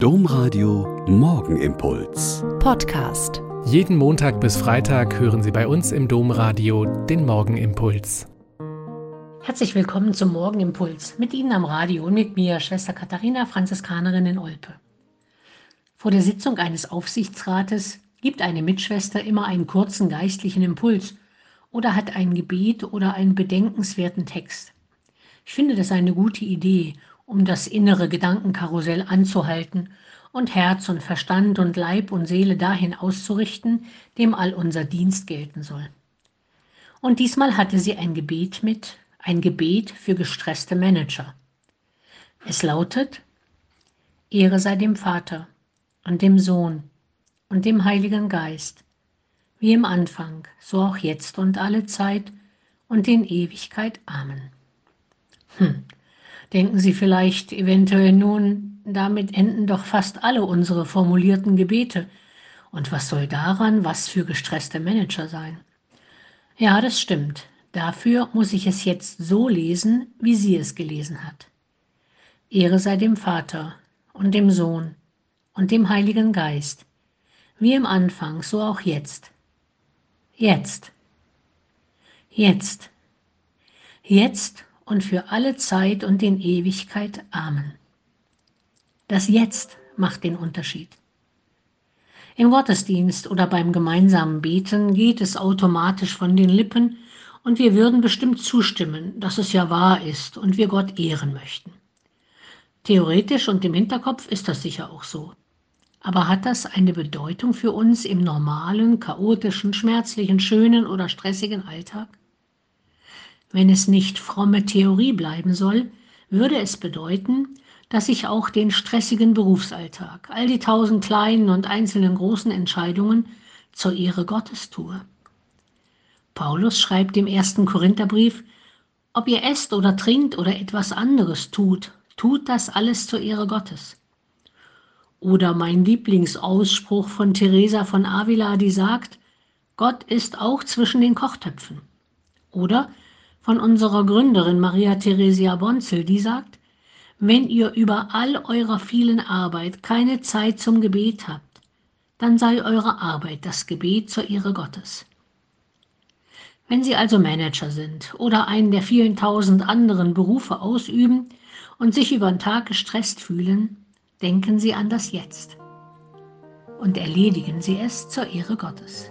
Domradio Morgenimpuls. Podcast. Jeden Montag bis Freitag hören Sie bei uns im Domradio den Morgenimpuls. Herzlich willkommen zum Morgenimpuls. Mit Ihnen am Radio und mit mir, Schwester Katharina, Franziskanerin in Olpe. Vor der Sitzung eines Aufsichtsrates gibt eine Mitschwester immer einen kurzen geistlichen Impuls oder hat ein Gebet oder einen bedenkenswerten Text. Ich finde das eine gute Idee um das innere Gedankenkarussell anzuhalten und Herz und Verstand und Leib und Seele dahin auszurichten, dem all unser Dienst gelten soll. Und diesmal hatte sie ein Gebet mit, ein Gebet für gestresste Manager. Es lautet, Ehre sei dem Vater und dem Sohn und dem Heiligen Geist, wie im Anfang, so auch jetzt und alle Zeit und in Ewigkeit. Amen. Hm, denken Sie vielleicht eventuell nun, damit enden doch fast alle unsere formulierten Gebete. Und was soll daran was für gestresste Manager sein? Ja, das stimmt. Dafür muss ich es jetzt so lesen, wie sie es gelesen hat. Ehre sei dem Vater und dem Sohn und dem Heiligen Geist, wie im Anfang, so auch jetzt. Jetzt. Jetzt. Jetzt und für alle Zeit und in Ewigkeit. Amen. Das Jetzt macht den Unterschied. Im Gottesdienst oder beim gemeinsamen Beten geht es automatisch von den Lippen und wir würden bestimmt zustimmen, dass es ja wahr ist und wir Gott ehren möchten. Theoretisch und im Hinterkopf ist das sicher auch so. Aber hat das eine Bedeutung für uns im normalen, chaotischen, schmerzlichen, schönen oder stressigen Alltag? Wenn es nicht fromme Theorie bleiben soll, würde es bedeuten, dass ich auch den stressigen Berufsalltag, all die tausend kleinen und einzelnen großen Entscheidungen zur Ehre Gottes tue. Paulus schreibt im ersten Korintherbrief, ob ihr esst oder trinkt oder etwas anderes tut, tut das alles zur Ehre Gottes. Oder mein Lieblingsausspruch von Teresa von Avila, die sagt, Gott ist auch zwischen den Kochtöpfen. Oder von unserer Gründerin Maria Theresia Bonzel, die sagt, wenn ihr über all eurer vielen Arbeit keine Zeit zum Gebet habt, dann sei eure Arbeit das Gebet zur Ehre Gottes. Wenn Sie also Manager sind oder einen der vielen tausend anderen Berufe ausüben und sich über den Tag gestresst fühlen, denken Sie an das Jetzt und erledigen Sie es zur Ehre Gottes.